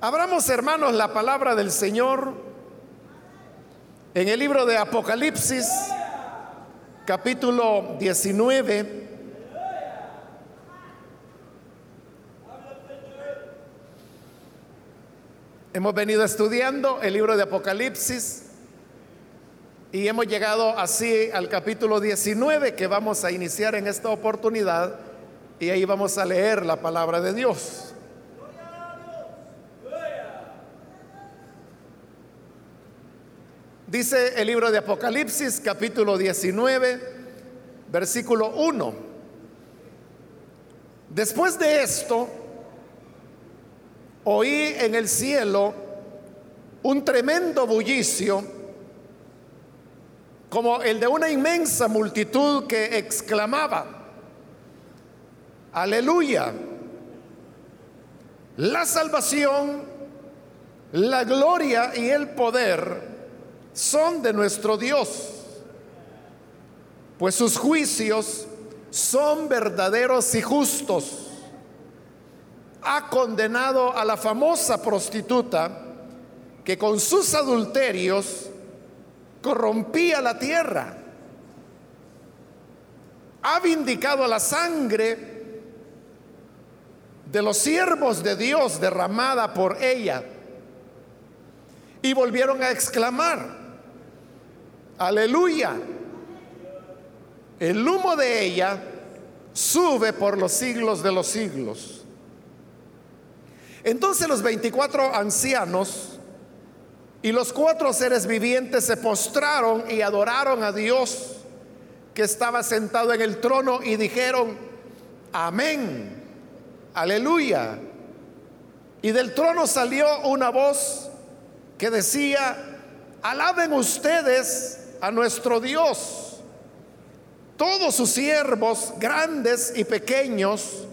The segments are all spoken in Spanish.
Abramos, hermanos, la palabra del Señor en el libro de Apocalipsis, capítulo 19. Hemos venido estudiando el libro de Apocalipsis y hemos llegado así al capítulo 19 que vamos a iniciar en esta oportunidad y ahí vamos a leer la palabra de Dios. Dice el libro de Apocalipsis capítulo 19, versículo 1. Después de esto, oí en el cielo un tremendo bullicio, como el de una inmensa multitud que exclamaba, aleluya, la salvación, la gloria y el poder son de nuestro Dios, pues sus juicios son verdaderos y justos. Ha condenado a la famosa prostituta que con sus adulterios corrompía la tierra. Ha vindicado la sangre de los siervos de Dios derramada por ella. Y volvieron a exclamar, Aleluya. El humo de ella sube por los siglos de los siglos. Entonces los 24 ancianos y los cuatro seres vivientes se postraron y adoraron a Dios que estaba sentado en el trono y dijeron, amén, aleluya. Y del trono salió una voz que decía, alaben ustedes a nuestro Dios. Todos sus siervos, grandes y pequeños,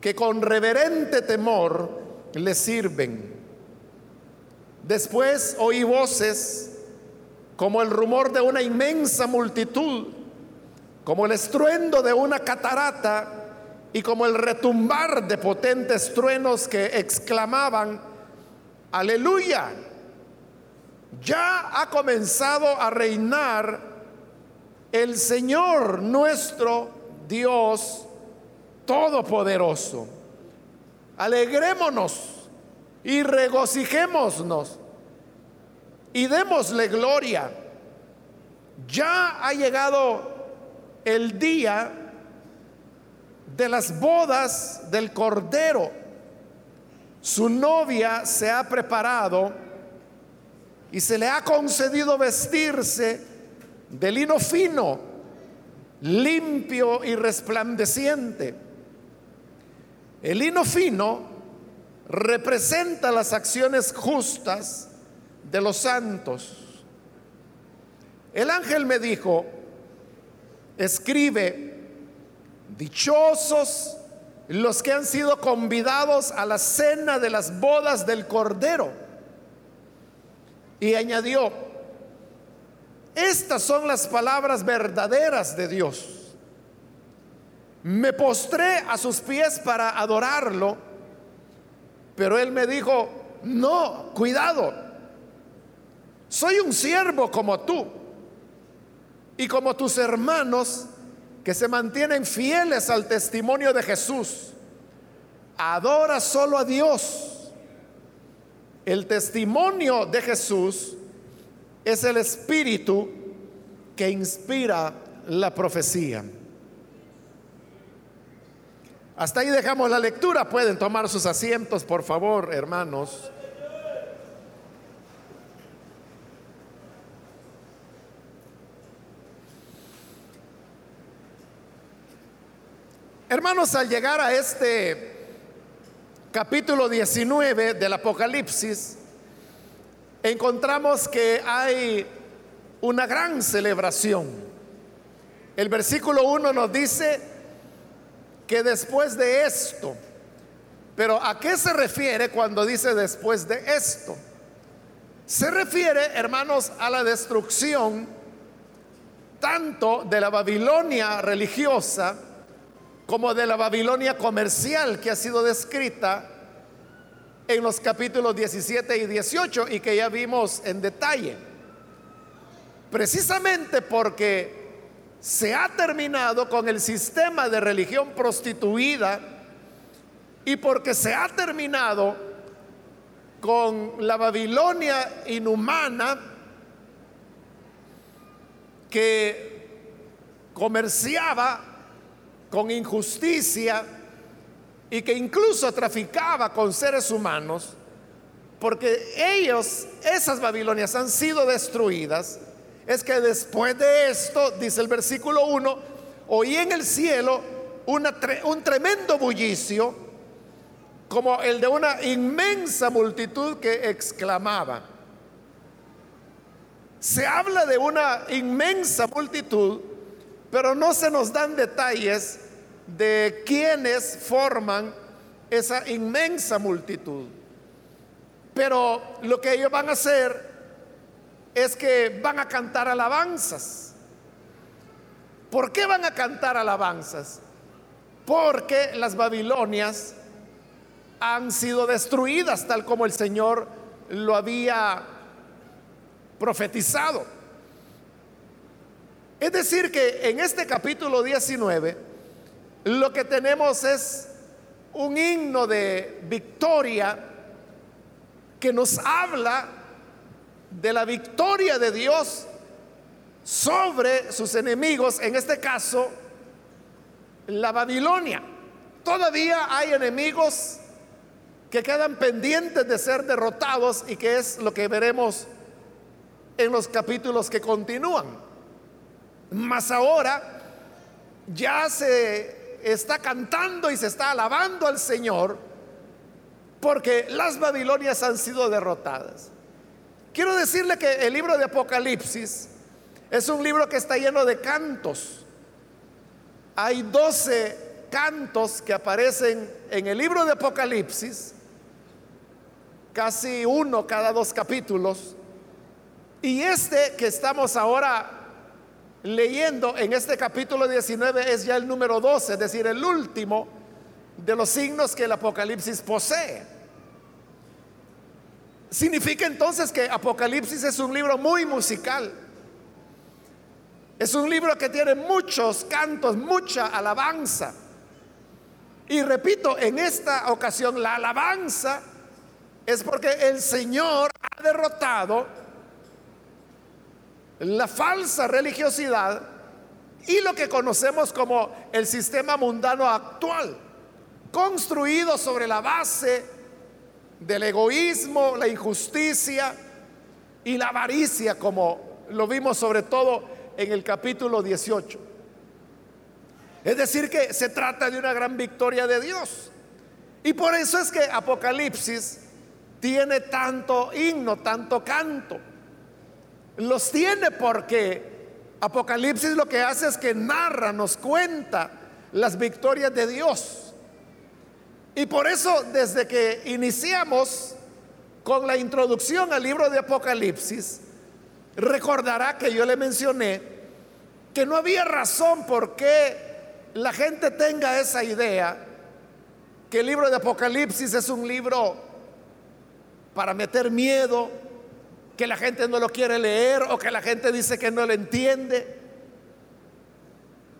que con reverente temor le sirven. Después oí voces como el rumor de una inmensa multitud, como el estruendo de una catarata y como el retumbar de potentes truenos que exclamaban, aleluya ya ha comenzado a reinar el Señor nuestro Dios Todopoderoso. Alegrémonos y regocijémonos y démosle gloria. Ya ha llegado el día de las bodas del Cordero. Su novia se ha preparado y se le ha concedido vestirse de lino fino, limpio y resplandeciente. El lino fino representa las acciones justas de los santos. El ángel me dijo, escribe, dichosos los que han sido convidados a la cena de las bodas del Cordero. Y añadió, estas son las palabras verdaderas de Dios. Me postré a sus pies para adorarlo, pero él me dijo, no, cuidado, soy un siervo como tú y como tus hermanos que se mantienen fieles al testimonio de Jesús. Adora solo a Dios el testimonio de Jesús es el espíritu que inspira la profecía. Hasta ahí dejamos la lectura. Pueden tomar sus asientos, por favor, hermanos. Hermanos, al llegar a este capítulo 19 del Apocalipsis, encontramos que hay una gran celebración. El versículo 1 nos dice que después de esto, pero ¿a qué se refiere cuando dice después de esto? Se refiere, hermanos, a la destrucción tanto de la Babilonia religiosa, como de la Babilonia comercial que ha sido descrita en los capítulos 17 y 18 y que ya vimos en detalle. Precisamente porque se ha terminado con el sistema de religión prostituida y porque se ha terminado con la Babilonia inhumana que comerciaba con injusticia y que incluso traficaba con seres humanos, porque ellos, esas Babilonias han sido destruidas, es que después de esto, dice el versículo 1, oí en el cielo un tremendo bullicio, como el de una inmensa multitud que exclamaba. Se habla de una inmensa multitud, pero no se nos dan detalles de quienes forman esa inmensa multitud. Pero lo que ellos van a hacer es que van a cantar alabanzas. ¿Por qué van a cantar alabanzas? Porque las Babilonias han sido destruidas tal como el Señor lo había profetizado. Es decir, que en este capítulo 19 lo que tenemos es un himno de victoria que nos habla de la victoria de Dios sobre sus enemigos, en este caso, la Babilonia. Todavía hay enemigos que quedan pendientes de ser derrotados y que es lo que veremos en los capítulos que continúan. Mas ahora ya se está cantando y se está alabando al Señor porque las Babilonias han sido derrotadas. Quiero decirle que el libro de Apocalipsis es un libro que está lleno de cantos. Hay 12 cantos que aparecen en el libro de Apocalipsis, casi uno cada dos capítulos. Y este que estamos ahora leyendo en este capítulo 19 es ya el número 12, es decir, el último de los signos que el Apocalipsis posee. Significa entonces que Apocalipsis es un libro muy musical. Es un libro que tiene muchos cantos, mucha alabanza. Y repito, en esta ocasión la alabanza es porque el Señor ha derrotado la falsa religiosidad y lo que conocemos como el sistema mundano actual, construido sobre la base del egoísmo, la injusticia y la avaricia, como lo vimos sobre todo en el capítulo 18. Es decir, que se trata de una gran victoria de Dios. Y por eso es que Apocalipsis tiene tanto himno, tanto canto. Los tiene porque Apocalipsis lo que hace es que narra, nos cuenta las victorias de Dios. Y por eso desde que iniciamos con la introducción al libro de Apocalipsis, recordará que yo le mencioné que no había razón por qué la gente tenga esa idea que el libro de Apocalipsis es un libro para meter miedo, que la gente no lo quiere leer o que la gente dice que no lo entiende.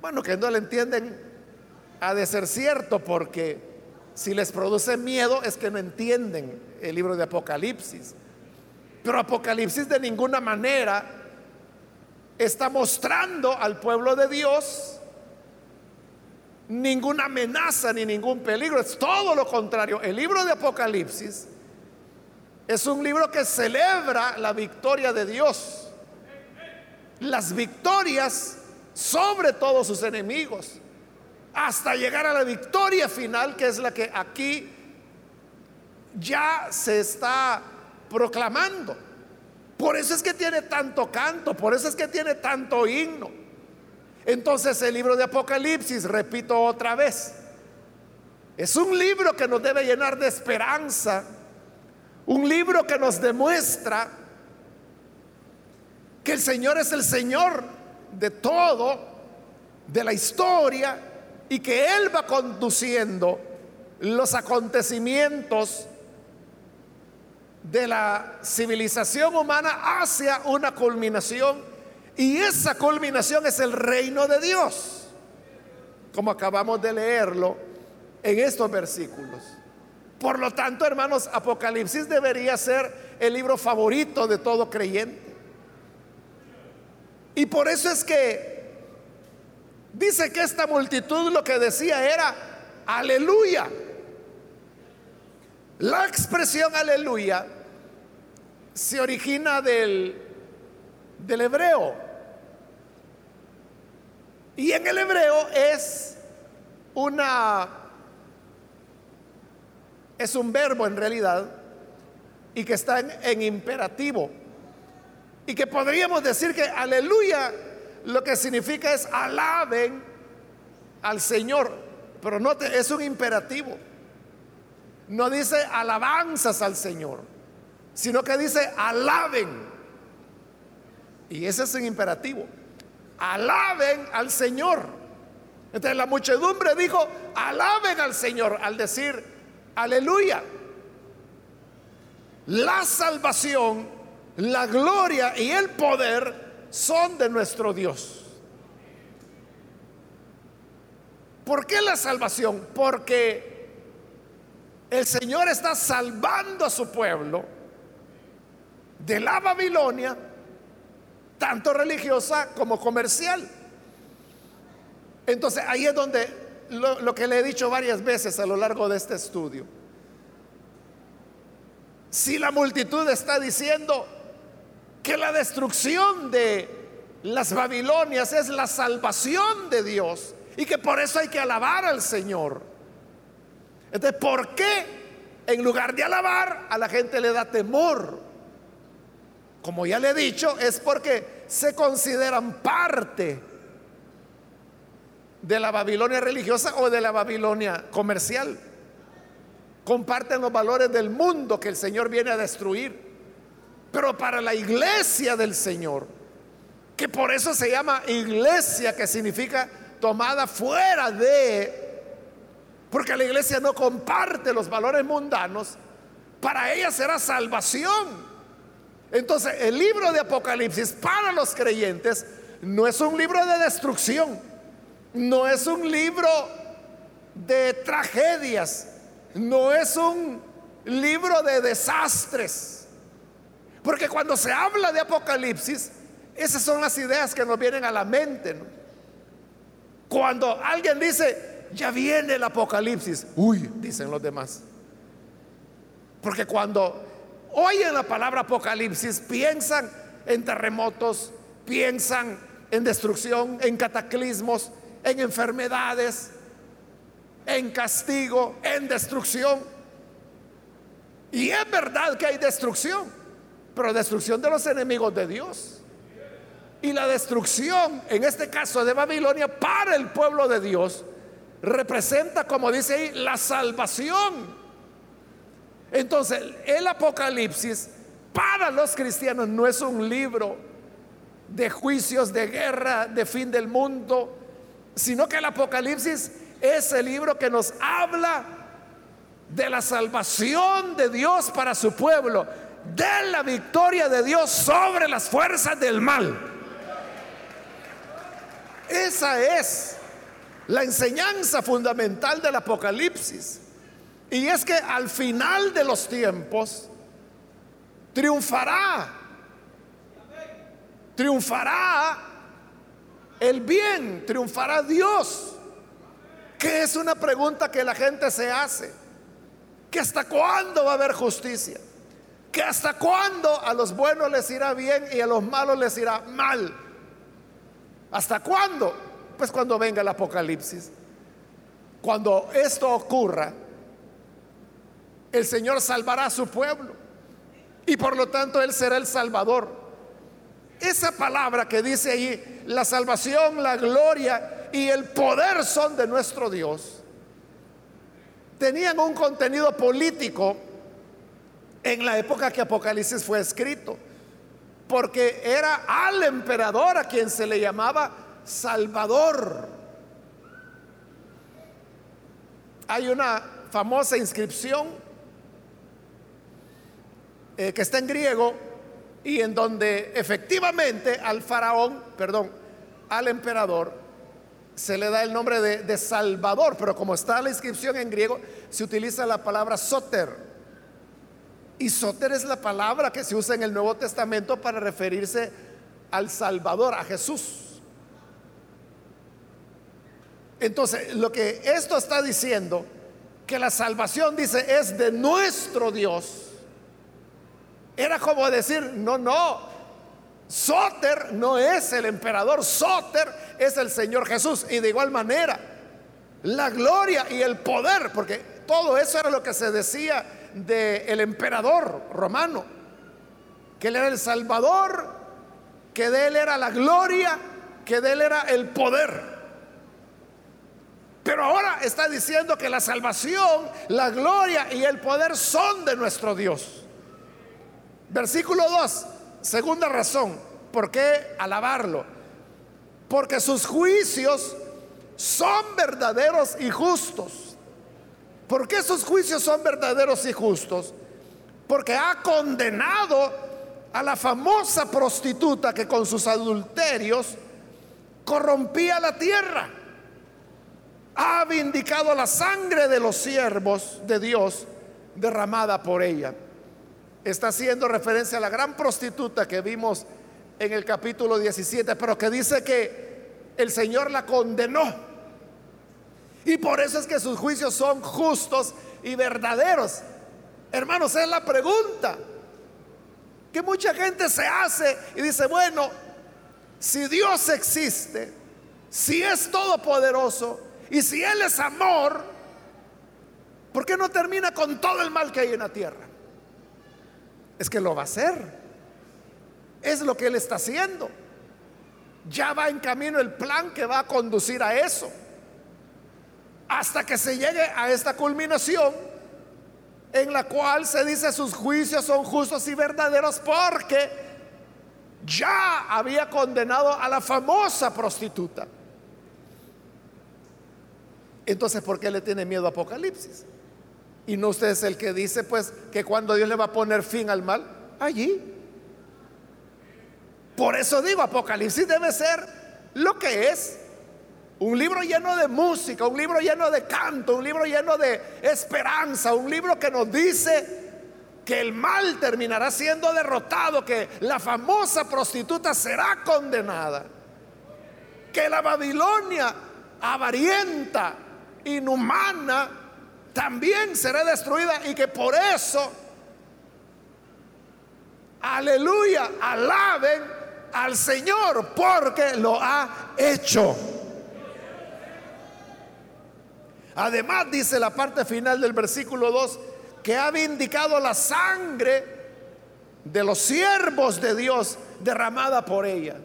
Bueno, que no lo entienden ha de ser cierto porque si les produce miedo es que no entienden el libro de Apocalipsis. Pero Apocalipsis de ninguna manera está mostrando al pueblo de Dios ninguna amenaza ni ningún peligro. Es todo lo contrario. El libro de Apocalipsis es un libro que celebra la victoria de Dios. Las victorias sobre todos sus enemigos hasta llegar a la victoria final, que es la que aquí ya se está proclamando. Por eso es que tiene tanto canto, por eso es que tiene tanto himno. Entonces el libro de Apocalipsis, repito otra vez, es un libro que nos debe llenar de esperanza, un libro que nos demuestra que el Señor es el Señor de todo, de la historia, y que Él va conduciendo los acontecimientos de la civilización humana hacia una culminación y esa culminación es el reino de Dios, como acabamos de leerlo en estos versículos. Por lo tanto, hermanos, Apocalipsis debería ser el libro favorito de todo creyente. Y por eso es que dice que esta multitud lo que decía era, aleluya. La expresión aleluya se origina del, del hebreo. Y en el hebreo es una es un verbo en realidad y que está en, imperativo. Y que podríamos decir que aleluya lo que significa es alaben al Señor. Pero no es un imperativo. No dice alabanzas al Señor, sino que dice alaben. Y ese es un imperativo. Alaben al Señor. Entonces la muchedumbre dijo, alaben al Señor al decir, Aleluya. La salvación, la gloria y el poder son de nuestro Dios. ¿Por qué la salvación? Porque el Señor está salvando a su pueblo de la Babilonia, tanto religiosa como comercial. Entonces ahí es donde lo, que le he dicho varias veces a lo largo de este estudio. Si la multitud está diciendo que la destrucción de las Babilonias es la salvación de Dios y que por eso hay que alabar al Señor. Entonces, ¿por qué en lugar de alabar a la gente le da temor? Como ya le he dicho, es porque se consideran parte de la Babilonia religiosa o de la Babilonia comercial. Comparten los valores del mundo que el Señor viene a destruir. Pero para la iglesia del Señor, que por eso se llama iglesia, que significa tomada fuera de, porque la iglesia no comparte los valores mundanos, para ella será salvación. Entonces, el libro de Apocalipsis para los creyentes no es un libro de destrucción no es un libro de tragedias, no es un libro de desastres. Porque cuando se habla de Apocalipsis, esas son las ideas que nos vienen a la mente. Cuando alguien dice, ya viene el Apocalipsis, uy, dicen los demás. Porque cuando oyen la palabra Apocalipsis, piensan en terremotos, piensan en destrucción, en cataclismos, en enfermedades, en castigo, en destrucción. Y es verdad que hay destrucción, pero destrucción de los enemigos de Dios. Y la destrucción, en este caso de Babilonia, para el pueblo de Dios, representa, como dice ahí, la salvación. Entonces, el Apocalipsis para los cristianos no es un libro de juicios, de guerra, de fin del mundo, sino que el Apocalipsis es el libro que nos habla de la salvación de Dios para su pueblo, de la victoria de Dios sobre las fuerzas del mal. Esa es la enseñanza fundamental del Apocalipsis. Y es que al final de los tiempos triunfará, triunfará el bien, triunfará Dios. Que es una pregunta que la gente se hace. Que hasta cuándo va a haber justicia. Que hasta cuándo a los buenos les irá bien y a los malos les irá mal. ¿Hasta cuándo? Pues cuando venga el apocalipsis. Cuando esto ocurra, el Señor salvará a su pueblo. Y por lo tanto Él será el Salvador. Esa palabra que dice ahí, la salvación, la gloria y el poder son de nuestro Dios, tenían un contenido político en la época que Apocalipsis fue escrito, porque era al emperador a quien se le llamaba Salvador. Hay una famosa inscripción eh, que está en griego y en donde efectivamente al faraón, perdón, al emperador, se le da el nombre de, de, Salvador, pero como está la inscripción en griego, se utiliza la palabra soter. Y soter es la palabra que se usa en el Nuevo Testamento para referirse al Salvador, a Jesús. Entonces, lo que esto está diciendo, que la salvación dice es de nuestro Dios, era como decir, no, no, Soter no es el emperador, Soter es el Señor Jesús. Y de igual manera, la gloria y el poder, porque todo eso era lo que se decía del emperador romano, que él era el Salvador, que de él era la gloria, que de él era el poder. Pero ahora está diciendo que la salvación, la gloria y el poder son de nuestro Dios. Versículo 2, segunda razón, ¿por qué alabarlo? Porque sus juicios son verdaderos y justos. ¿Por qué sus juicios son verdaderos y justos? Porque ha condenado a la famosa prostituta que con sus adulterios corrompía la tierra ha vindicado la sangre de los siervos de Dios derramada por ella. Está haciendo referencia a la gran prostituta que vimos en el capítulo 17, pero que dice que el Señor la condenó. Y por eso es que sus juicios son justos y verdaderos. Hermanos, es la pregunta que mucha gente se hace y dice, bueno, si Dios existe, si es todopoderoso, y si Él es amor, ¿por qué no termina con todo el mal que hay en la tierra? Es que lo va a hacer. Es lo que Él está haciendo. Ya va en camino el plan que va a conducir a eso. Hasta que se llegue a esta culminación en la cual se dice sus juicios son justos y verdaderos porque ya había condenado a la famosa prostituta. Entonces, ¿por qué le tiene miedo Apocalipsis? Y no usted es el que dice, pues, que cuando Dios le va a poner fin al mal, allí. Por eso digo, Apocalipsis debe ser lo que es. Un libro lleno de música, un libro lleno de canto, un libro lleno de esperanza, un libro que nos dice que el mal terminará siendo derrotado, que la famosa prostituta será condenada, que la Babilonia avarienta inhumana también será destruida y que por eso, aleluya, alaben al Señor porque lo ha hecho. Además dice la parte final del versículo 2 que ha vindicado la sangre de los siervos de Dios derramada por ella.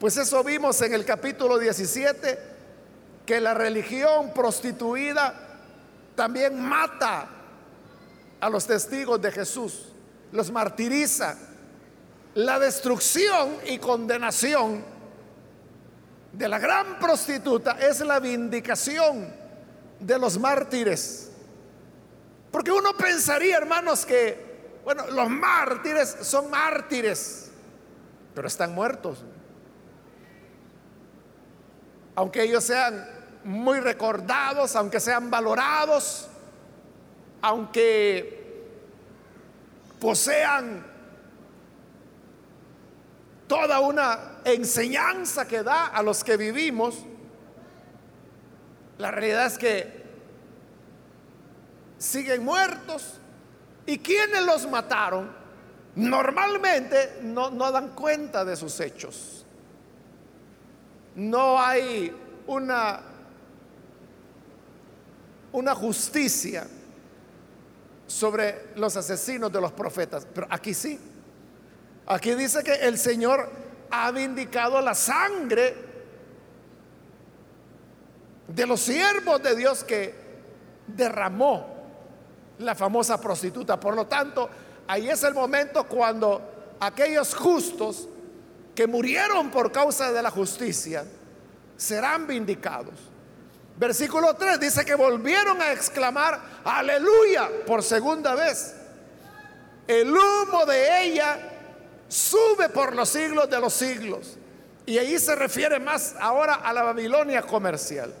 Pues eso vimos en el capítulo 17 que la religión prostituida también mata a los testigos de Jesús, los martiriza. La destrucción y condenación de la gran prostituta es la vindicación de los mártires. Porque uno pensaría, hermanos, que, bueno, los mártires son mártires, pero están muertos aunque ellos sean muy recordados, aunque sean valorados, aunque posean toda una enseñanza que da a los que vivimos, la realidad es que siguen muertos y quienes los mataron normalmente no, no dan cuenta de sus hechos. No hay una, una justicia sobre los asesinos de los profetas, pero aquí sí. Aquí dice que el Señor ha vindicado la sangre de los siervos de Dios que derramó la famosa prostituta. Por lo tanto, ahí es el momento cuando aquellos justos que murieron por causa de la justicia serán vindicados. Versículo 3 dice que volvieron a exclamar aleluya por segunda vez. el humo de ella sube por los siglos de los siglos. Y ahí se refiere más ahora a la Babilonia comercial.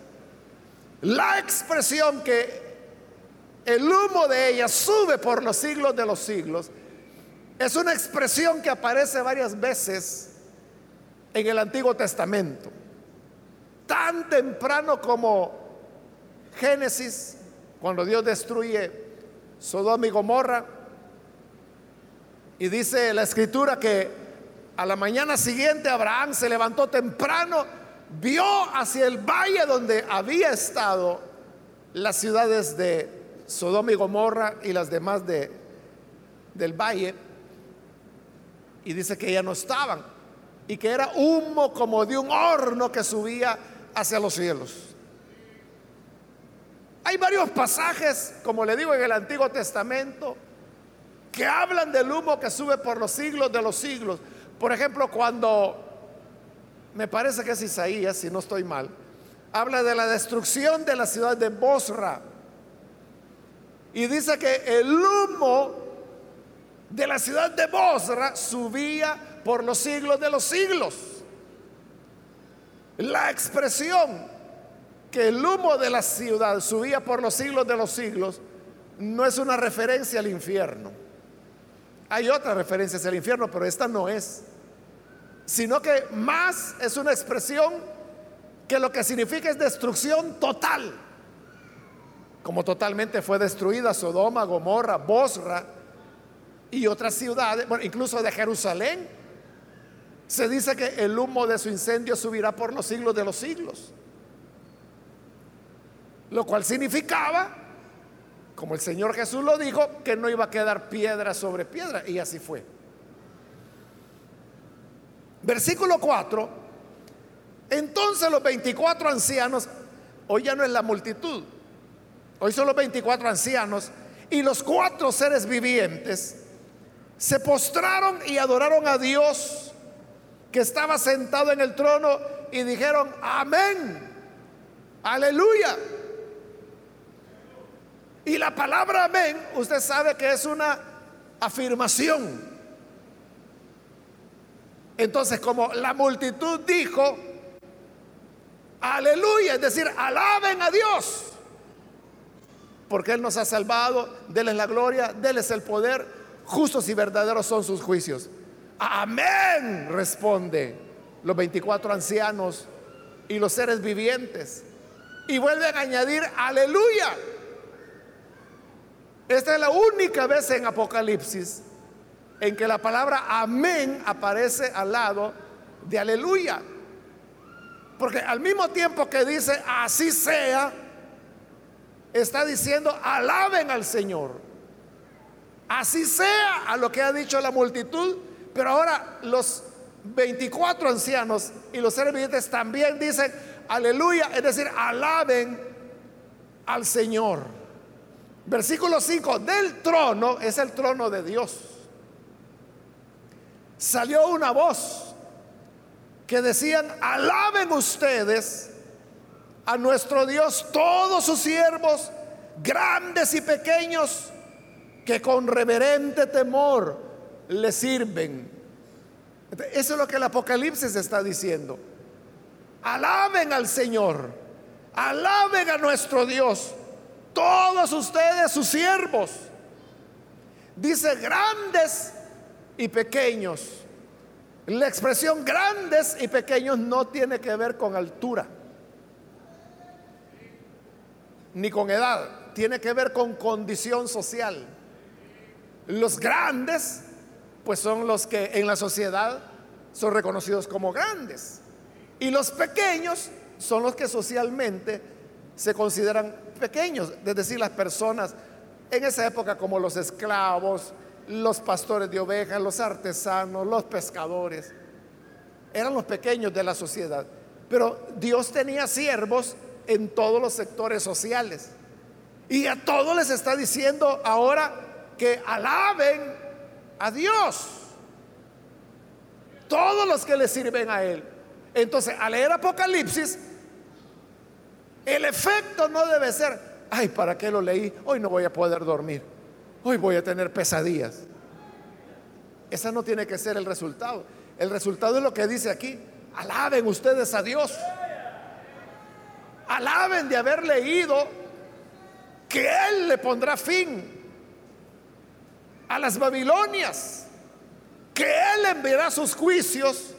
La expresión que el humo de ella sube por los siglos de los siglos es una expresión que aparece varias veces en el Antiguo Testamento. Tan temprano como Génesis, cuando Dios destruye Sodoma y Gomorra, y dice la escritura que a la mañana siguiente Abraham se levantó temprano, vio hacia el valle donde había estado las ciudades de Sodoma y Gomorra y las demás de, del valle, y dice que ya no estaban, y que era humo como de un horno que subía hacia los cielos. Hay varios pasajes, como le digo en el Antiguo Testamento, que hablan del humo que sube por los siglos de los siglos. Por ejemplo, cuando, me parece que es Isaías, si no estoy mal, habla de la destrucción de la ciudad de Bosra. Y dice que el humo de la ciudad de Bosra subía por los siglos de los siglos. La expresión que el humo de la ciudad subía por los siglos de los siglos no es una referencia al infierno. Hay otras referencias al infierno, pero esta no es. Sino que más es una expresión que lo que significa es destrucción total. Como totalmente fue destruida Sodoma, Gomorra, Bosra y otras ciudades, bueno, incluso de Jerusalén se dice que el humo de su incendio subirá por los siglos de los siglos. Lo cual significaba, como el Señor Jesús lo dijo, que no iba a quedar piedra sobre piedra. Y así fue. Versículo 4. Entonces los 24 ancianos, hoy ya no es la multitud, hoy son los 24 ancianos y los cuatro seres vivientes se postraron y adoraron a Dios que estaba sentado en el trono y dijeron, amén, aleluya. Y la palabra amén, usted sabe que es una afirmación. Entonces, como la multitud dijo, aleluya, es decir, alaben a Dios, porque Él nos ha salvado, déles la gloria, déles el poder, justos y verdaderos son sus juicios. Amén, responde los 24 ancianos y los seres vivientes. Y vuelven a añadir, aleluya. Esta es la única vez en Apocalipsis en que la palabra amén aparece al lado de aleluya. Porque al mismo tiempo que dice así sea, está diciendo alaben al Señor. Así sea a lo que ha dicho la multitud pero ahora los 24 ancianos y los seres vivientes también dicen aleluya, es decir, alaben al Señor. Versículo 5, del trono, es el trono de Dios. Salió una voz que decían, alaben ustedes a nuestro Dios todos sus siervos, grandes y pequeños, que con reverente temor le sirven. Eso es lo que el Apocalipsis está diciendo. Alaben al Señor, alaben a nuestro Dios, todos ustedes sus siervos. Dice grandes y pequeños. La expresión grandes y pequeños no tiene que ver con altura, ni con edad, tiene que ver con condición social. Los grandes pues son los que en la sociedad son reconocidos como grandes. Y los pequeños son los que socialmente se consideran pequeños, es decir, las personas en esa época como los esclavos, los pastores de ovejas, los artesanos, los pescadores, eran los pequeños de la sociedad. Pero Dios tenía siervos en todos los sectores sociales. Y a todos les está diciendo ahora que alaben a Dios. Todos los que le sirven a Él. Entonces, al leer Apocalipsis, el efecto no debe ser, ay, ¿para qué lo leí? Hoy no voy a poder dormir. Hoy voy a tener pesadillas. esa no tiene que ser el resultado. El resultado es lo que dice aquí. Alaben ustedes a Dios. Alaben de haber leído que Él le pondrá fin a las Babilonias, que Él enviará sus juicios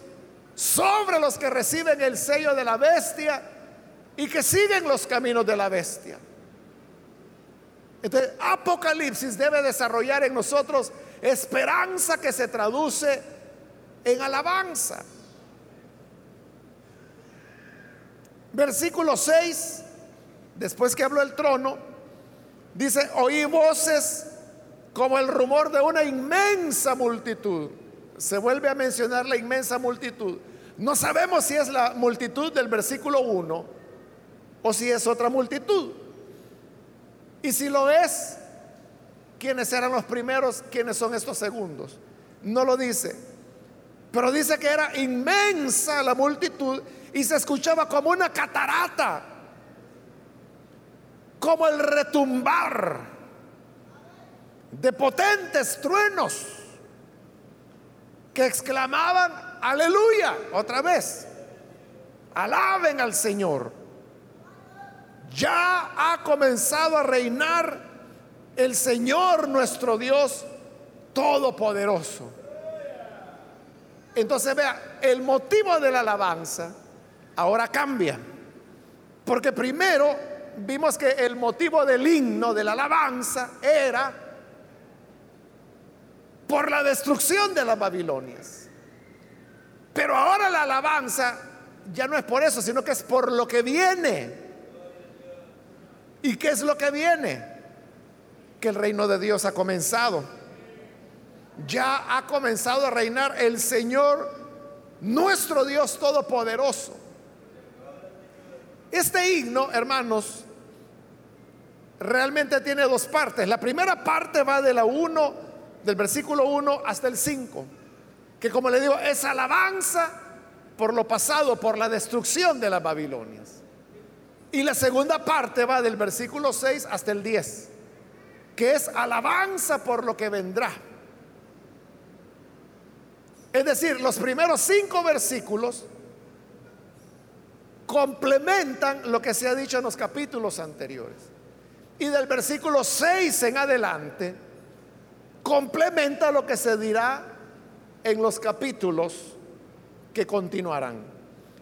sobre los que reciben el sello de la bestia y que siguen los caminos de la bestia. Entonces, Apocalipsis debe desarrollar en nosotros esperanza que se traduce en alabanza. Versículo 6, después que habló el trono, dice, oí voces como el rumor de una inmensa multitud. Se vuelve a mencionar la inmensa multitud. No sabemos si es la multitud del versículo 1 o si es otra multitud. Y si lo es, ¿quiénes eran los primeros? ¿Quiénes son estos segundos? No lo dice. Pero dice que era inmensa la multitud y se escuchaba como una catarata, como el retumbar de potentes truenos que exclamaban, aleluya, otra vez, alaben al Señor ya ha comenzado a reinar el Señor nuestro Dios todopoderoso. Entonces vea, el motivo de la alabanza ahora cambia. Porque primero vimos que el motivo del himno de la alabanza era por la destrucción de las Babilonias. Pero ahora la alabanza ya no es por eso, sino que es por lo que viene. ¿Y qué es lo que viene? Que el reino de Dios ha comenzado. Ya ha comenzado a reinar el Señor, nuestro Dios Todopoderoso. Este himno, hermanos, realmente tiene dos partes. La primera parte va de la 1, del versículo 1 hasta el 5, que como le digo, es alabanza por lo pasado, por la destrucción de las Babilonias. Y la segunda parte va del versículo 6 hasta el 10, que es alabanza por lo que vendrá. Es decir, los primeros cinco versículos complementan lo que se ha dicho en los capítulos anteriores. Y del versículo 6 en adelante, complementa lo que se dirá en los capítulos que continuarán.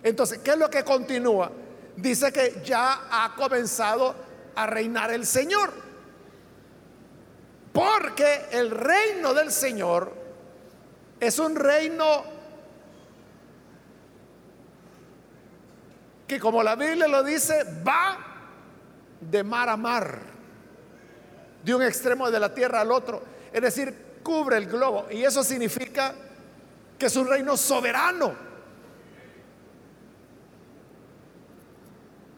Entonces, ¿qué es lo que continúa? dice que ya ha comenzado a reinar el Señor. Porque el reino del Señor es un reino que como la Biblia lo dice, va de mar a mar, de un extremo de la tierra al otro. Es decir, cubre el globo. Y eso significa que es un reino soberano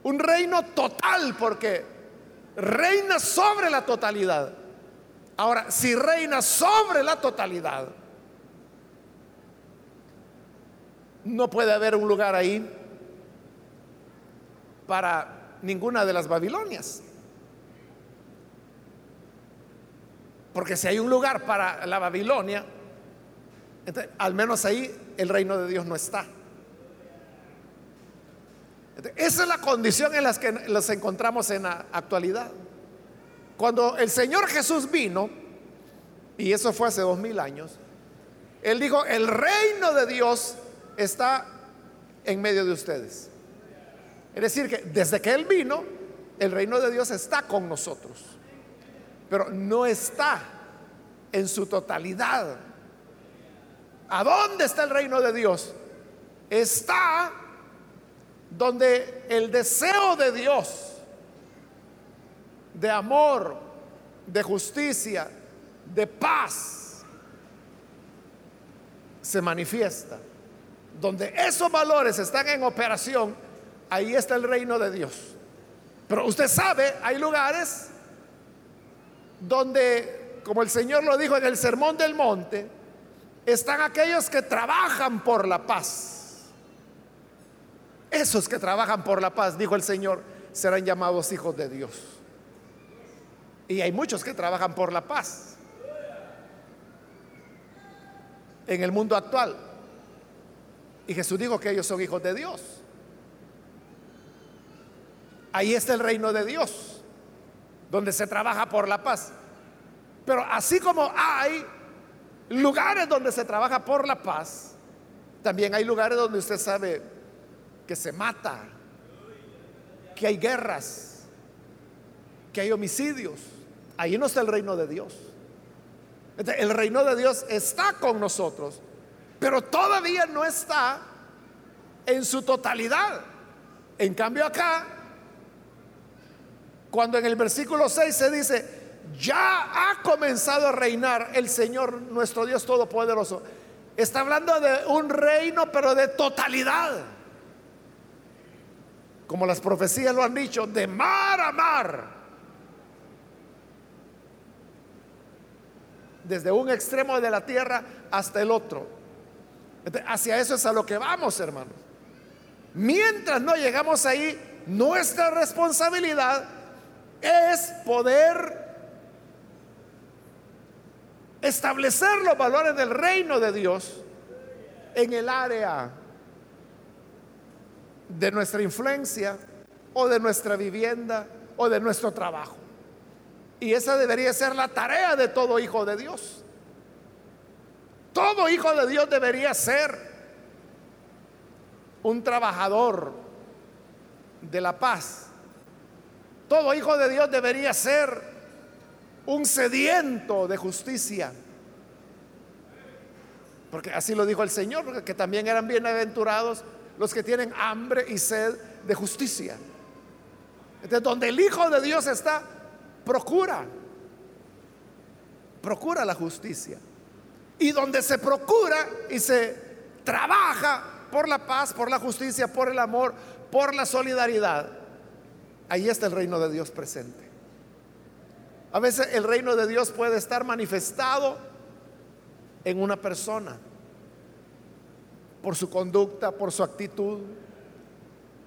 un reino total porque reina sobre la totalidad. Ahora, si reina sobre la totalidad, no puede haber un lugar ahí para ninguna de las Babilonias. Porque si hay un lugar para la Babilonia, al menos ahí el reino de Dios no está. Esa es la condición en la que nos encontramos en la actualidad. Cuando el Señor Jesús vino, y eso fue hace dos mil años, Él dijo, el reino de Dios está en medio de ustedes. Es decir, que desde que Él vino, el reino de Dios está con nosotros, pero no está en su totalidad. ¿A dónde está el reino de Dios? Está donde el deseo de Dios, de amor, de justicia, de paz, se manifiesta. Donde esos valores están en operación, ahí está el reino de Dios. Pero usted sabe, hay lugares donde, como el Señor lo dijo en el Sermón del Monte, están aquellos que trabajan por la paz esos que trabajan por la paz, dijo el Señor, serán llamados hijos de Dios. Y hay muchos que trabajan por la paz. en el mundo actual. Y Jesús dijo que ellos son hijos de Dios. Ahí está el reino de Dios, donde se trabaja por la paz. Pero así como hay lugares donde se trabaja por la paz, también hay lugares donde usted sabe que se mata, que hay guerras, que hay homicidios. Ahí no está el reino de Dios. El reino de Dios está con nosotros, pero todavía no está en su totalidad. En cambio acá, cuando en el versículo 6 se dice, ya ha comenzado a reinar el Señor nuestro Dios Todopoderoso, está hablando de un reino, pero de totalidad. Como las profecías lo han dicho, de mar a mar desde un extremo de la tierra hasta el otro. hacia eso es a lo que vamos, hermanos. Mientras no llegamos ahí, nuestra responsabilidad es poder establecer los valores del reino de Dios en el área de nuestra influencia o de nuestra vivienda o de nuestro trabajo. Y esa debería ser la tarea de todo hijo de Dios. Todo hijo de Dios debería ser un trabajador de la paz. Todo hijo de Dios debería ser un sediento de justicia. Porque así lo dijo el Señor, que también eran bienaventurados los que tienen hambre y sed de justicia. Entonces, donde el Hijo de Dios está, procura, procura la justicia. Y donde se procura y se trabaja por la paz, por la justicia, por el amor, por la solidaridad, ahí está el reino de Dios presente. A veces el reino de Dios puede estar manifestado en una persona, por su conducta, por su actitud,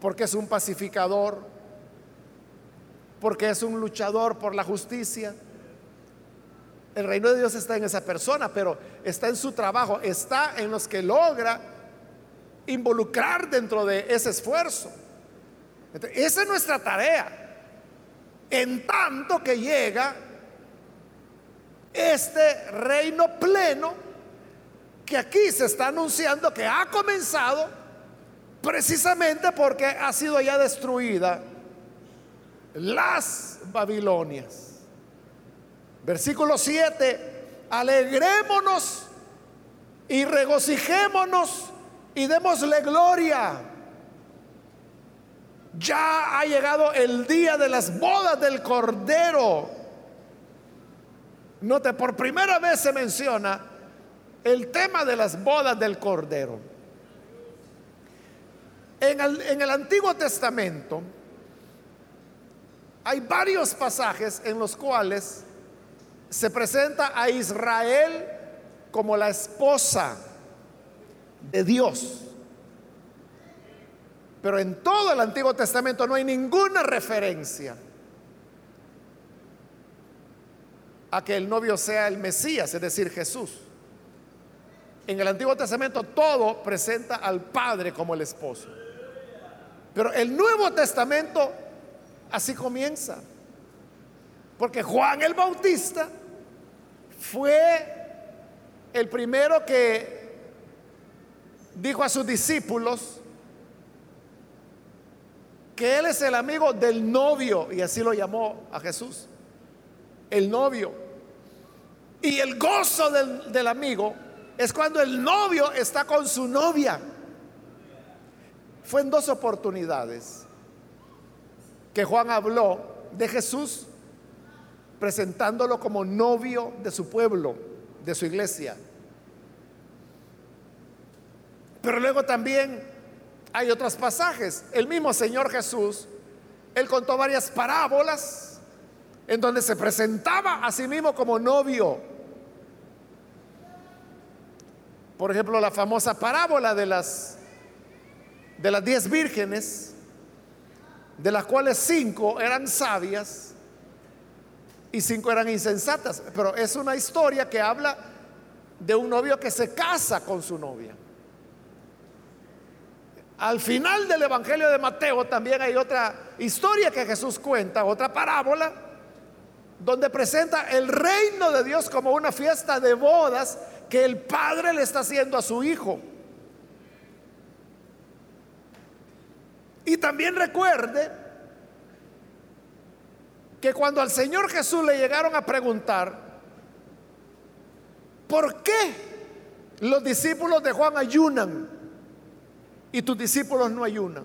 porque es un pacificador, porque es un luchador por la justicia. El reino de Dios está en esa persona, pero está en su trabajo, está en los que logra involucrar dentro de ese esfuerzo. Esa es nuestra tarea. En tanto que llega este reino pleno que aquí se está anunciando que ha comenzado precisamente porque ha sido ya destruida las Babilonias. Versículo 7, alegrémonos y regocijémonos y démosle gloria. Ya ha llegado el día de las bodas del Cordero. Note, por primera vez se menciona el tema de las bodas del Cordero. En el, en el Antiguo Testamento, hay varios pasajes en los cuales se presenta a Israel como la esposa de Dios. Pero en todo el Antiguo Testamento no hay ninguna referencia a que el novio sea el Mesías, es decir, Jesús. En el Antiguo Testamento todo presenta al Padre como el esposo. Pero el Nuevo Testamento Así comienza. Porque Juan el Bautista fue el primero que dijo a sus discípulos que él es el amigo del novio, y así lo llamó a Jesús, el novio. Y el gozo del, del amigo es cuando el novio está con su novia. Fue en dos oportunidades que Juan habló de Jesús presentándolo como novio de su pueblo, de su iglesia. Pero luego también hay otros pasajes. El mismo Señor Jesús, él contó varias parábolas en donde se presentaba a sí mismo como novio. Por ejemplo, la famosa parábola de las de las diez vírgenes de las cuales cinco eran sabias y cinco eran insensatas. Pero es una historia que habla de un novio que se casa con su novia. Al final del Evangelio de Mateo también hay otra historia que Jesús cuenta, otra parábola, donde presenta el reino de Dios como una fiesta de bodas que el Padre le está haciendo a su Hijo. Y también recuerde que cuando al Señor Jesús le llegaron a preguntar, ¿por qué los discípulos de Juan ayunan y tus discípulos no ayunan?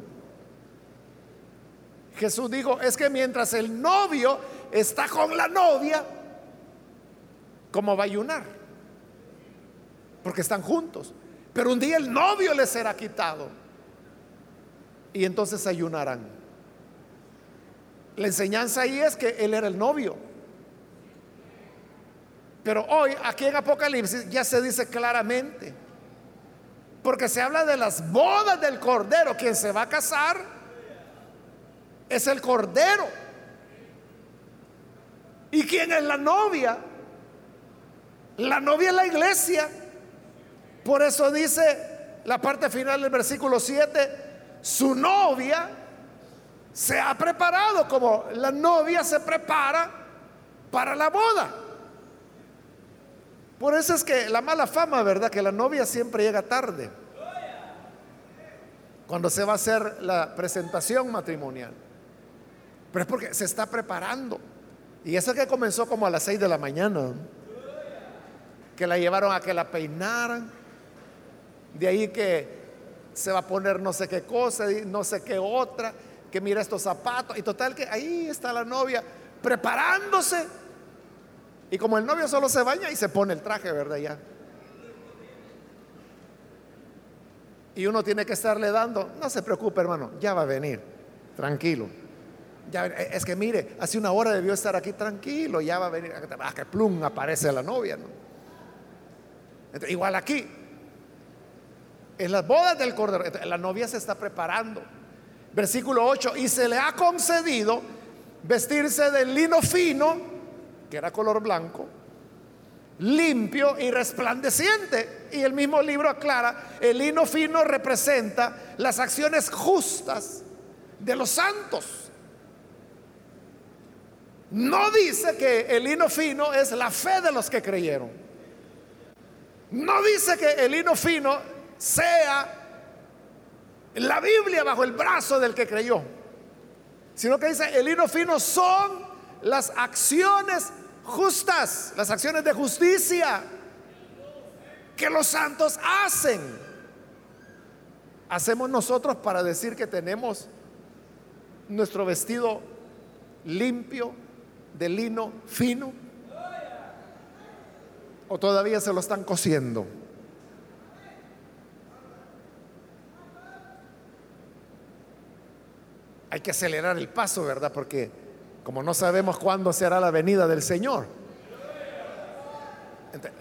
Jesús dijo, es que mientras el novio está con la novia, ¿cómo va a ayunar? Porque están juntos. Pero un día el novio les será quitado y entonces ayunarán. La enseñanza ahí es que él era el novio. Pero hoy, aquí en Apocalipsis, ya se dice claramente, porque se habla de las bodas del Cordero, quien se va a casar es el Cordero. ¿Y quién es la novia? La novia es la iglesia. Por eso dice la parte final del versículo 7, su novia se ha preparado como la novia se prepara para la boda. Por eso es que la mala fama, ¿verdad? Que la novia siempre llega tarde. Cuando se va a hacer la presentación matrimonial. Pero es porque se está preparando. Y eso que comenzó como a las 6 de la mañana. Que la llevaron a que la peinaran. De ahí que se va a poner no sé qué cosa no sé qué otra, que mira estos zapatos. Y total que ahí está la novia preparándose. Y como el novio solo se baña y se pone el traje, ¿verdad? Ya. Y uno tiene que estarle dando, no se preocupe hermano, ya va a venir, tranquilo. Es que mire, hace una hora debió estar aquí tranquilo, ya va a venir, ah, que plum, aparece la novia. ¿no? igual aquí, en las bodas del Cordero, la novia se está preparando. Versículo 8, y se le ha concedido vestirse de lino fino, que era color blanco, limpio y resplandeciente. Y el mismo libro aclara, el lino fino representa las acciones justas de los santos. No dice que el lino fino es la fe de los que creyeron. No dice que el lino fino sea la Biblia bajo el brazo del que creyó, sino que dice, el hilo fino son las acciones justas, las acciones de justicia que los santos hacen. Hacemos nosotros para decir que tenemos nuestro vestido limpio de lino fino o todavía se lo están cosiendo. hay que acelerar el paso, ¿verdad? Porque como no sabemos cuándo será la venida del Señor,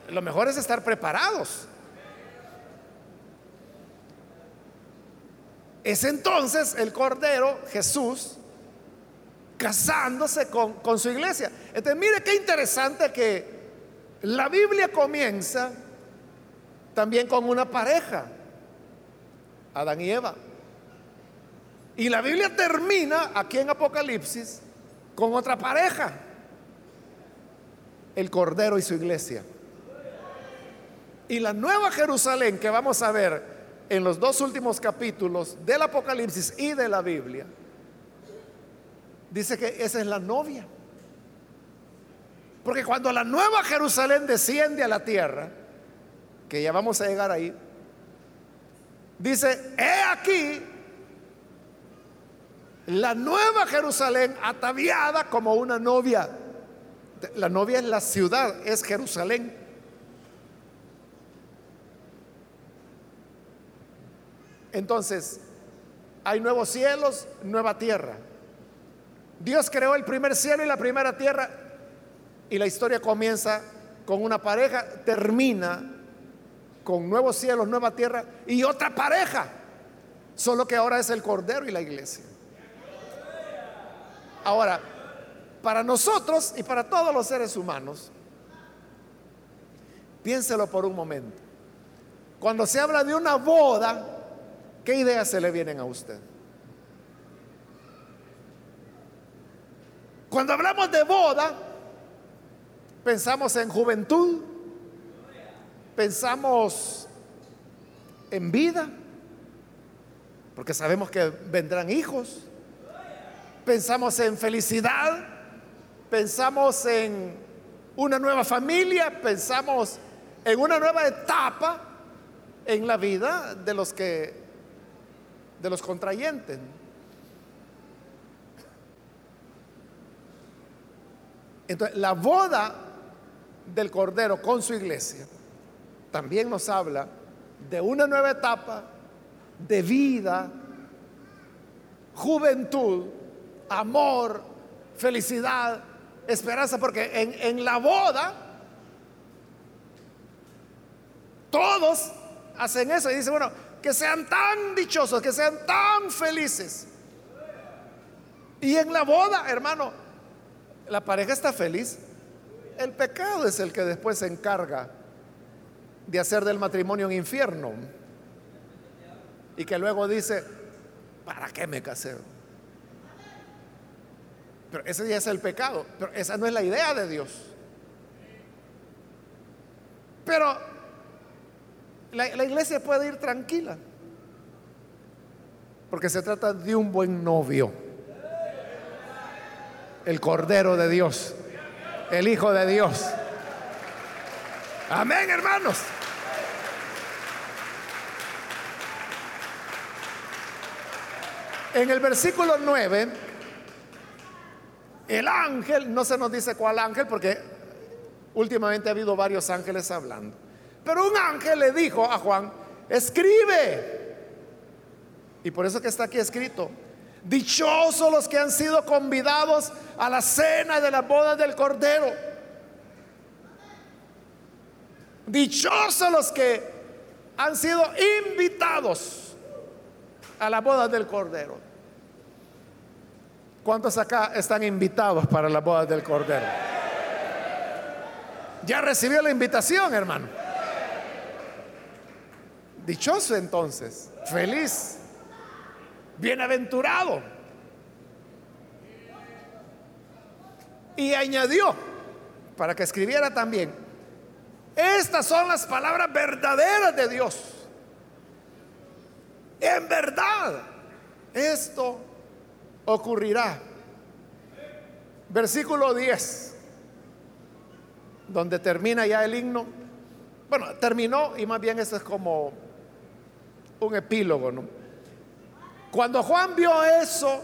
lo mejor es estar preparados. Es entonces el Cordero, Jesús, casándose con, con su iglesia. Entonces, mire qué interesante que la Biblia comienza también con una pareja, Adán y Eva. Y la Biblia termina aquí en Apocalipsis con otra pareja, el Cordero y su iglesia. Y la nueva Jerusalén que vamos a ver en los dos últimos capítulos del Apocalipsis y de la Biblia, dice que esa es la novia. Porque cuando la nueva Jerusalén desciende a la tierra, que ya vamos a llegar ahí, dice, he aquí la nueva Jerusalén ataviada como una novia. La novia es la ciudad, es Jerusalén. Entonces, hay nuevos cielos, nueva tierra. Dios creó el primer cielo y la primera tierra y la historia comienza con una pareja, termina con nuevos cielos, nueva tierra y otra pareja, solo que ahora es el Cordero y la iglesia. Ahora, para nosotros y para todos los seres humanos, Piénselo por un momento. Cuando se habla de una boda, ¿qué ideas se le vienen a usted? Cuando hablamos de boda, pensamos en juventud, pensamos en vida, porque sabemos que vendrán hijos, pensamos en felicidad, pensamos en una nueva familia, pensamos en una nueva etapa en la vida de los que de los contrayentes. Entonces, la boda del Cordero con su iglesia también nos habla de una nueva etapa de vida, juventud, amor, felicidad, esperanza, porque en, en la boda todos hacen eso y dicen, bueno, que sean tan dichosos, que sean tan felices. Y en la boda, hermano, la pareja está feliz. El pecado es el que después se encarga de hacer del matrimonio un infierno. Y que luego dice, ¿para qué me casé? Pero ese ya es el pecado. Pero esa no es la idea de Dios. Pero la, la, iglesia puede ir tranquila. Porque se trata de un buen novio. El Cordero de Dios. El Hijo de Dios. Amén, hermanos. En el versículo 9, el ángel, no se nos dice cuál ángel, porque últimamente ha habido varios ángeles hablando. Pero un ángel le dijo a Juan, escribe. Y por eso que está aquí escrito, dichosos los que han sido convidados a la cena de la boda del Cordero. Dichosos los que han sido invitados a la boda del Cordero. ¿Cuántos acá están invitados para la boda del Cordero? Ya recibió la invitación, hermano. Dichoso entonces, feliz, bienaventurado. Y añadió, para que escribiera también, estas son las palabras verdaderas de Dios. En verdad, esto ocurrirá. Versículo 10, donde termina ya el himno. Bueno, terminó y más bien eso es como un epílogo. Cuando Juan vio eso,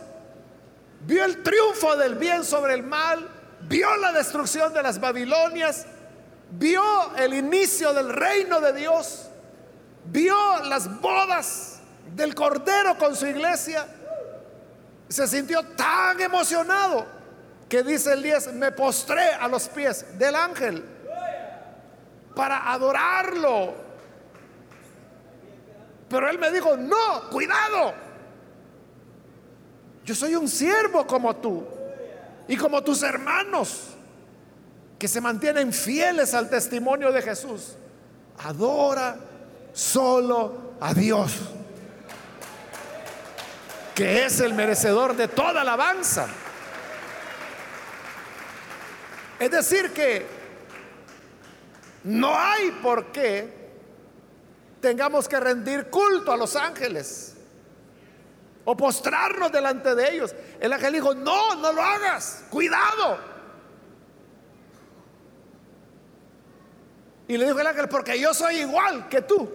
vio el triunfo del bien sobre el mal, vio la destrucción de las Babilonias, vio el inicio del reino de Dios, vio las bodas del Cordero con su iglesia, se sintió tan emocionado que dice el 10, me postré a los pies del ángel para adorarlo. Pero él me dijo, no, cuidado. Yo soy un siervo como tú y como tus hermanos que se mantienen fieles al testimonio de Jesús. Adora solo a Dios, que es el merecedor de toda alabanza. Es decir, que no hay por qué tengamos que rendir culto a los ángeles o postrarnos delante de ellos. El ángel dijo, no, no lo hagas, cuidado. Y le dijo el ángel, porque yo soy igual que tú,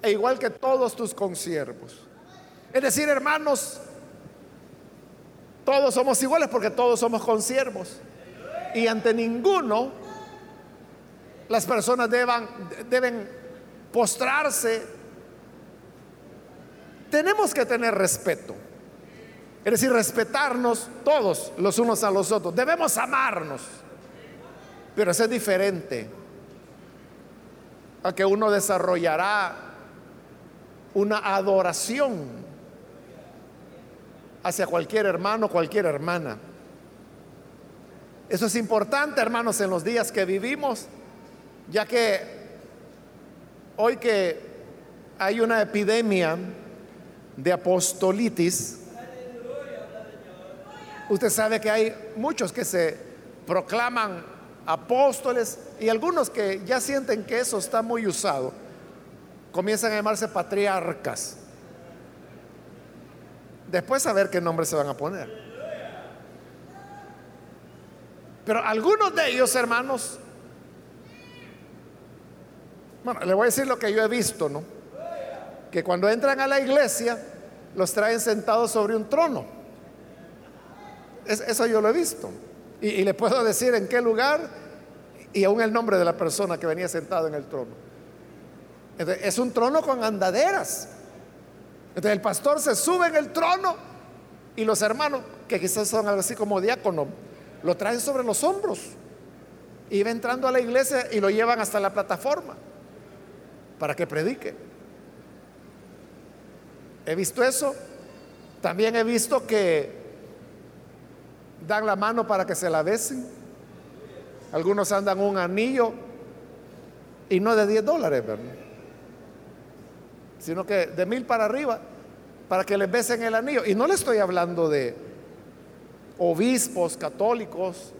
e igual que todos tus consiervos. Es decir, hermanos, todos somos iguales porque todos somos consiervos. Y ante ninguno las personas deben postrarse. Tenemos que tener respeto. Es decir, respetarnos todos los unos a los otros. Debemos amarnos. Pero eso es diferente a que uno desarrollará una adoración hacia cualquier hermano, cualquier hermana. Eso es importante, hermanos, en los días que vivimos, ya que Hoy que hay una epidemia de apostolitis, usted sabe que hay muchos que se proclaman apóstoles y algunos que ya sienten que eso está muy usado, comienzan a llamarse patriarcas. Después a ver qué nombre se van a poner. Pero algunos de ellos, hermanos, bueno, le voy a decir lo que yo he visto, ¿no? Que cuando entran a la iglesia, los traen sentados sobre un trono. eso yo lo he visto. Y, le puedo decir en qué lugar y aún el nombre de la persona que venía sentado en el trono. es un trono con andaderas. Entonces el pastor se sube en el trono y los hermanos, que quizás son algo así como diácono, lo traen sobre los hombros. Y va entrando a la iglesia y lo llevan hasta la plataforma para que predique. He visto eso. También he visto que dan la mano para que se la besen. Algunos andan un anillo y no de 10 dólares, ¿verdad? Sino que de mil para arriba para que les besen el anillo. Y no le estoy hablando de obispos católicos,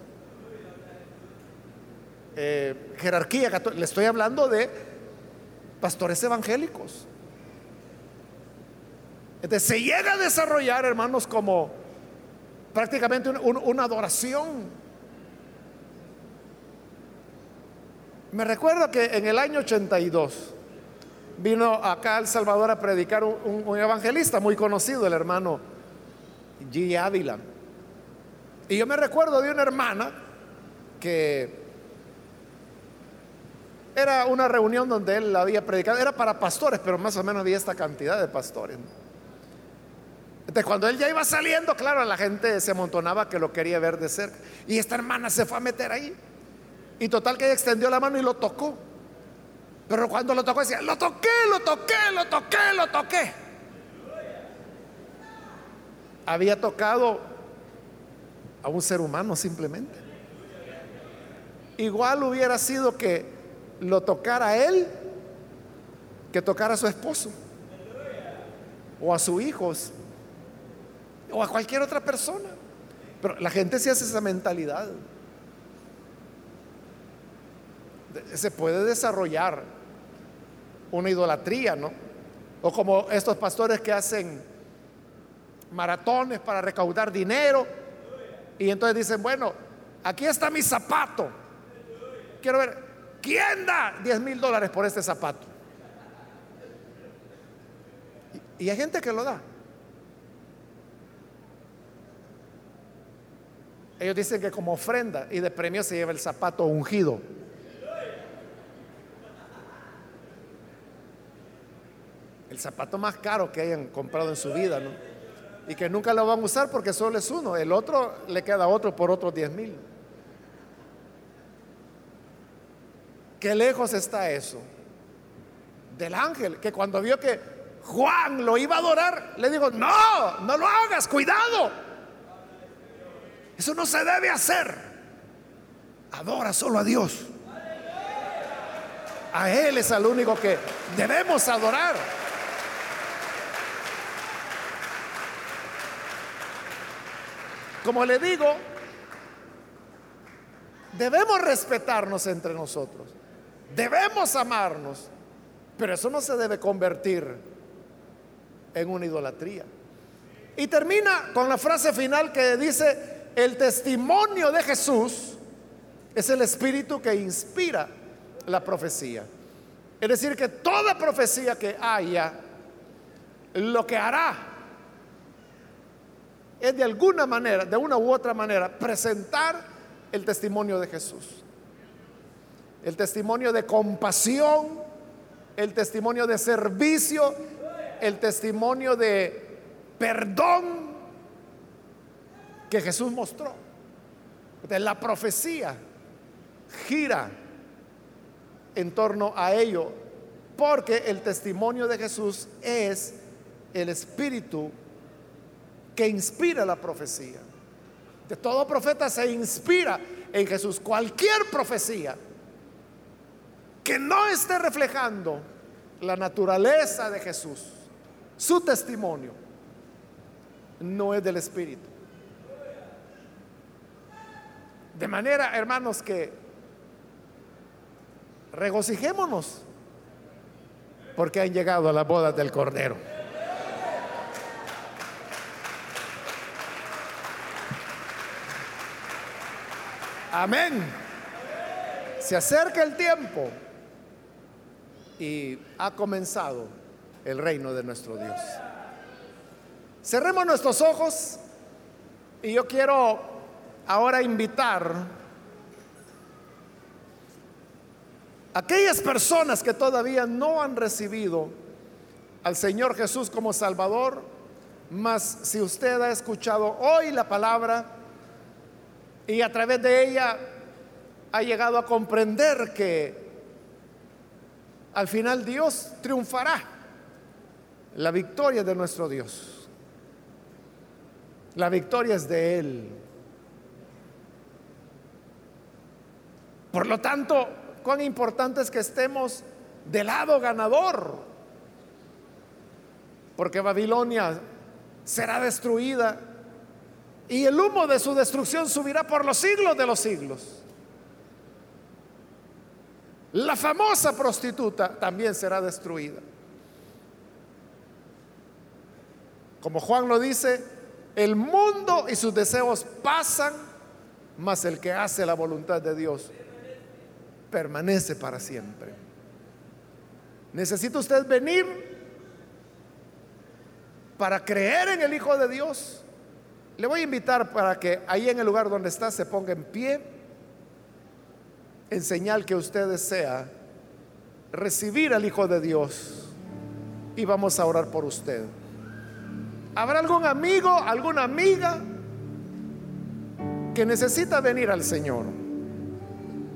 eh, jerarquía católica, le estoy hablando de pastores evangélicos. Se llega a desarrollar, hermanos, como prácticamente una adoración. Me recuerdo que en el año 82 vino acá al Salvador a predicar un, evangelista muy conocido, el hermano G. Ávila. Y yo me recuerdo de una hermana que era una reunión donde él había predicado, era para pastores, pero más o menos había esta cantidad de pastores. Entonces, cuando él ya iba saliendo, claro, la gente se amontonaba que lo quería ver de cerca. Y esta hermana se fue a meter ahí. Y total que ella extendió la mano y lo tocó. Pero cuando lo tocó decía, lo toqué, lo toqué, lo toqué, lo toqué. Había tocado a un ser humano simplemente. Igual hubiera sido que lo tocara a él que tocara a su esposo o a sus hijos o a cualquier otra persona. Pero la gente se hace esa mentalidad. Se puede desarrollar una idolatría, ¿no? O como estos pastores que hacen maratones para recaudar dinero y entonces dicen, bueno, aquí está mi zapato. Quiero ver, ¿quién da 10 mil dólares por este zapato? Y hay gente que lo da. Ellos dicen que como ofrenda y de premio se lleva el zapato ungido. El zapato más caro que hayan comprado en su vida. Y que nunca lo van a usar porque solo es uno. El otro le queda otro por otros 10 mil. Qué lejos está eso del ángel que cuando vio que Juan lo iba a adorar, le dijo, no, no lo hagas, cuidado. Eso no se debe hacer. Adora solo a Dios. A Él es al único que debemos adorar. Como le digo, debemos respetarnos entre nosotros. Debemos amarnos. Pero eso no se debe convertir en una idolatría. Y termina con la frase final que dice, el testimonio de Jesús es el espíritu que inspira la profecía. Es decir, que toda profecía que haya, lo que hará es de alguna manera, de una u otra manera, presentar el testimonio de Jesús. El testimonio de compasión, el testimonio de servicio, el testimonio de perdón, que Jesús mostró. la profecía gira en torno a ello, porque el testimonio de Jesús es el espíritu que inspira la profecía. De todo profeta se inspira en Jesús. Cualquier profecía que no esté reflejando la naturaleza de Jesús, su testimonio, no es del Espíritu. De manera, hermanos, que regocijémonos porque han llegado a las bodas del Cordero. Amén. Se acerca el tiempo y ha comenzado el reino de nuestro Dios. Cerremos nuestros ojos y yo quiero ahora invitar a aquellas personas que todavía no han recibido al Señor Jesús como Salvador, mas si usted ha escuchado hoy la palabra y a través de ella ha llegado a comprender que al final Dios triunfará. La victoria de nuestro Dios. La victoria es de Él. Por lo tanto, cuán importante es que estemos del lado ganador. Porque Babilonia será destruida y el humo de su destrucción subirá por los siglos de los siglos. La famosa prostituta también será destruida. Como Juan lo dice, el mundo y sus deseos pasan, mas el que hace la voluntad de Dios permanece para siempre. ¿Necesita usted venir para creer en el Hijo de Dios? Le voy a invitar para que ahí en el lugar donde está se ponga en pie en señal que usted desea recibir al Hijo de Dios y vamos a orar por usted. ¿Habrá algún amigo, alguna amiga que necesita venir al Señor?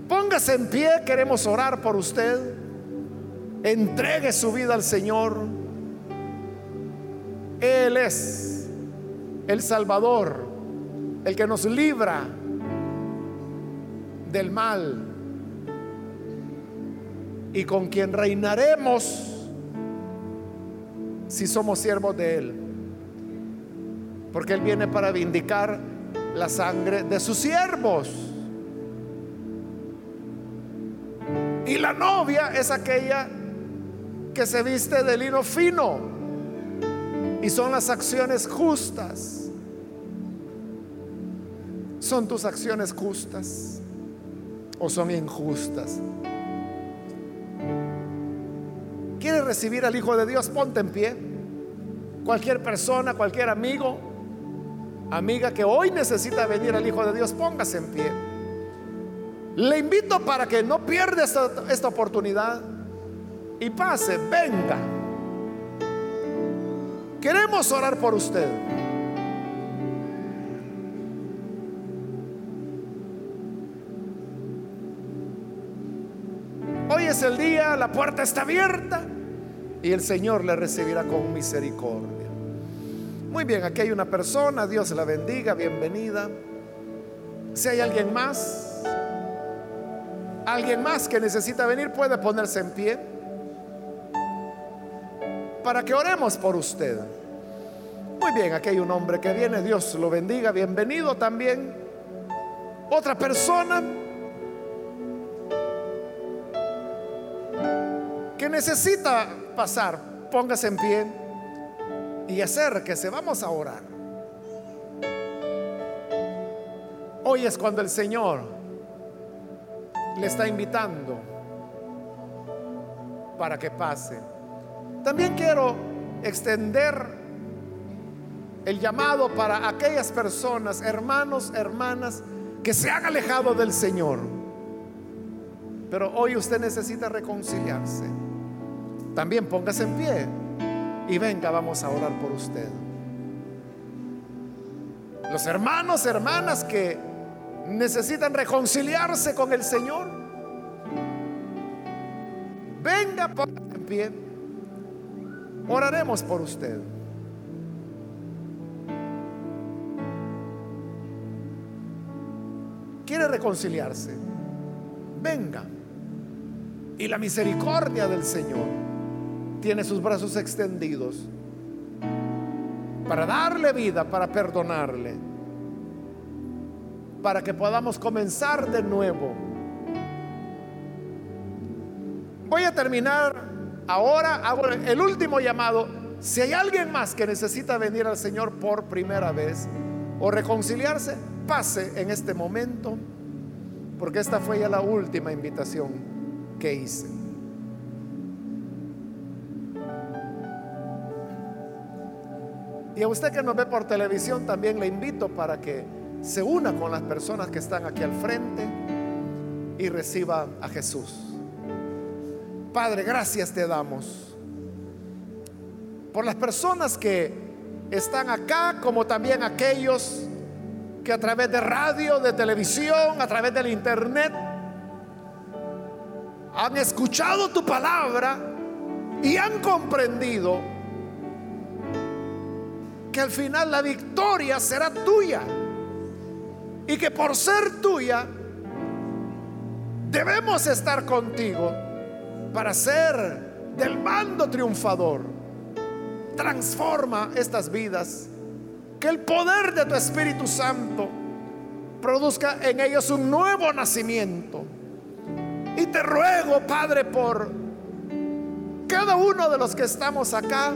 Póngase en pie, queremos orar por usted. Entregue su vida al Señor. Él es el Salvador, el que nos libra del mal y con quien reinaremos si somos siervos de Él. Porque Él viene para vindicar la sangre de sus siervos. Y la novia es aquella que se viste de lino fino. Y son las acciones justas. ¿Son tus acciones justas o son injustas? ¿Quieres recibir al Hijo de Dios? Ponte en pie. Cualquier persona, cualquier amigo, amiga que hoy necesita venir al Hijo de Dios, póngase en pie. Le invito para que no pierda esta, esta oportunidad y pase, venga. Queremos orar por usted. Es el día, la puerta está abierta y el Señor le recibirá con misericordia. Muy bien, aquí hay una persona, Dios la bendiga, bienvenida. Si hay alguien más, alguien más que necesita venir, puede ponerse en pie para que oremos por usted. Muy bien, aquí hay un hombre que viene, Dios lo bendiga, bienvenido también. Otra persona necesita pasar, póngase en pie y acérquese, vamos a orar. Hoy es cuando el Señor le está invitando para que pase. También quiero extender el llamado para aquellas personas, hermanos, hermanas, que se han alejado del Señor. Pero hoy usted necesita reconciliarse. También póngase en pie y venga, vamos a orar por usted. Los hermanos, hermanas que necesitan reconciliarse con el Señor, venga, póngase en pie. Oraremos por usted. quiere reconciliarse, venga. Y la misericordia del Señor tiene sus brazos extendidos para darle vida, para perdonarle, para que podamos comenzar de nuevo. Voy a terminar ahora, hago el último llamado. Si hay alguien más que necesita venir al Señor por primera vez o reconciliarse, pase en este momento, porque esta fue ya la última invitación que hice. Y a usted que nos ve por televisión también le invito para que se una con las personas que están aquí al frente y reciba a Jesús. Padre, gracias te damos por las personas que están acá, como también aquellos que a través de radio, de televisión, a través del internet, han escuchado tu palabra y han comprendido que al final la victoria será tuya y que por ser tuya debemos estar contigo para ser del mando triunfador. Transforma estas vidas, que el poder de tu Espíritu Santo produzca en ellos un nuevo nacimiento. Y te ruego, Padre, por cada uno de los que estamos acá,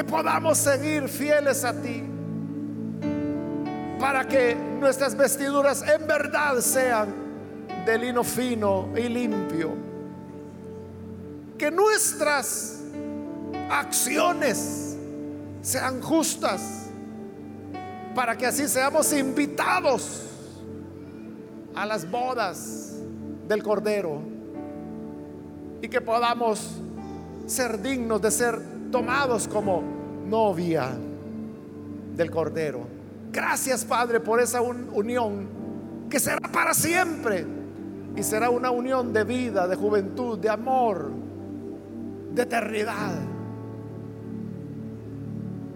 que podamos seguir fieles a ti para que nuestras vestiduras en verdad sean de lino fino y limpio. Que nuestras acciones sean justas para que así seamos invitados a las bodas del Cordero y que podamos ser dignos de ser tomados como novia del Cordero. Gracias Padre por esa unión que será para siempre y será una unión de vida, de juventud, de amor, de eternidad.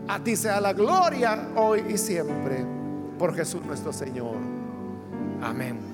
A ti sea la gloria hoy y siempre por Jesús nuestro Señor. Amén.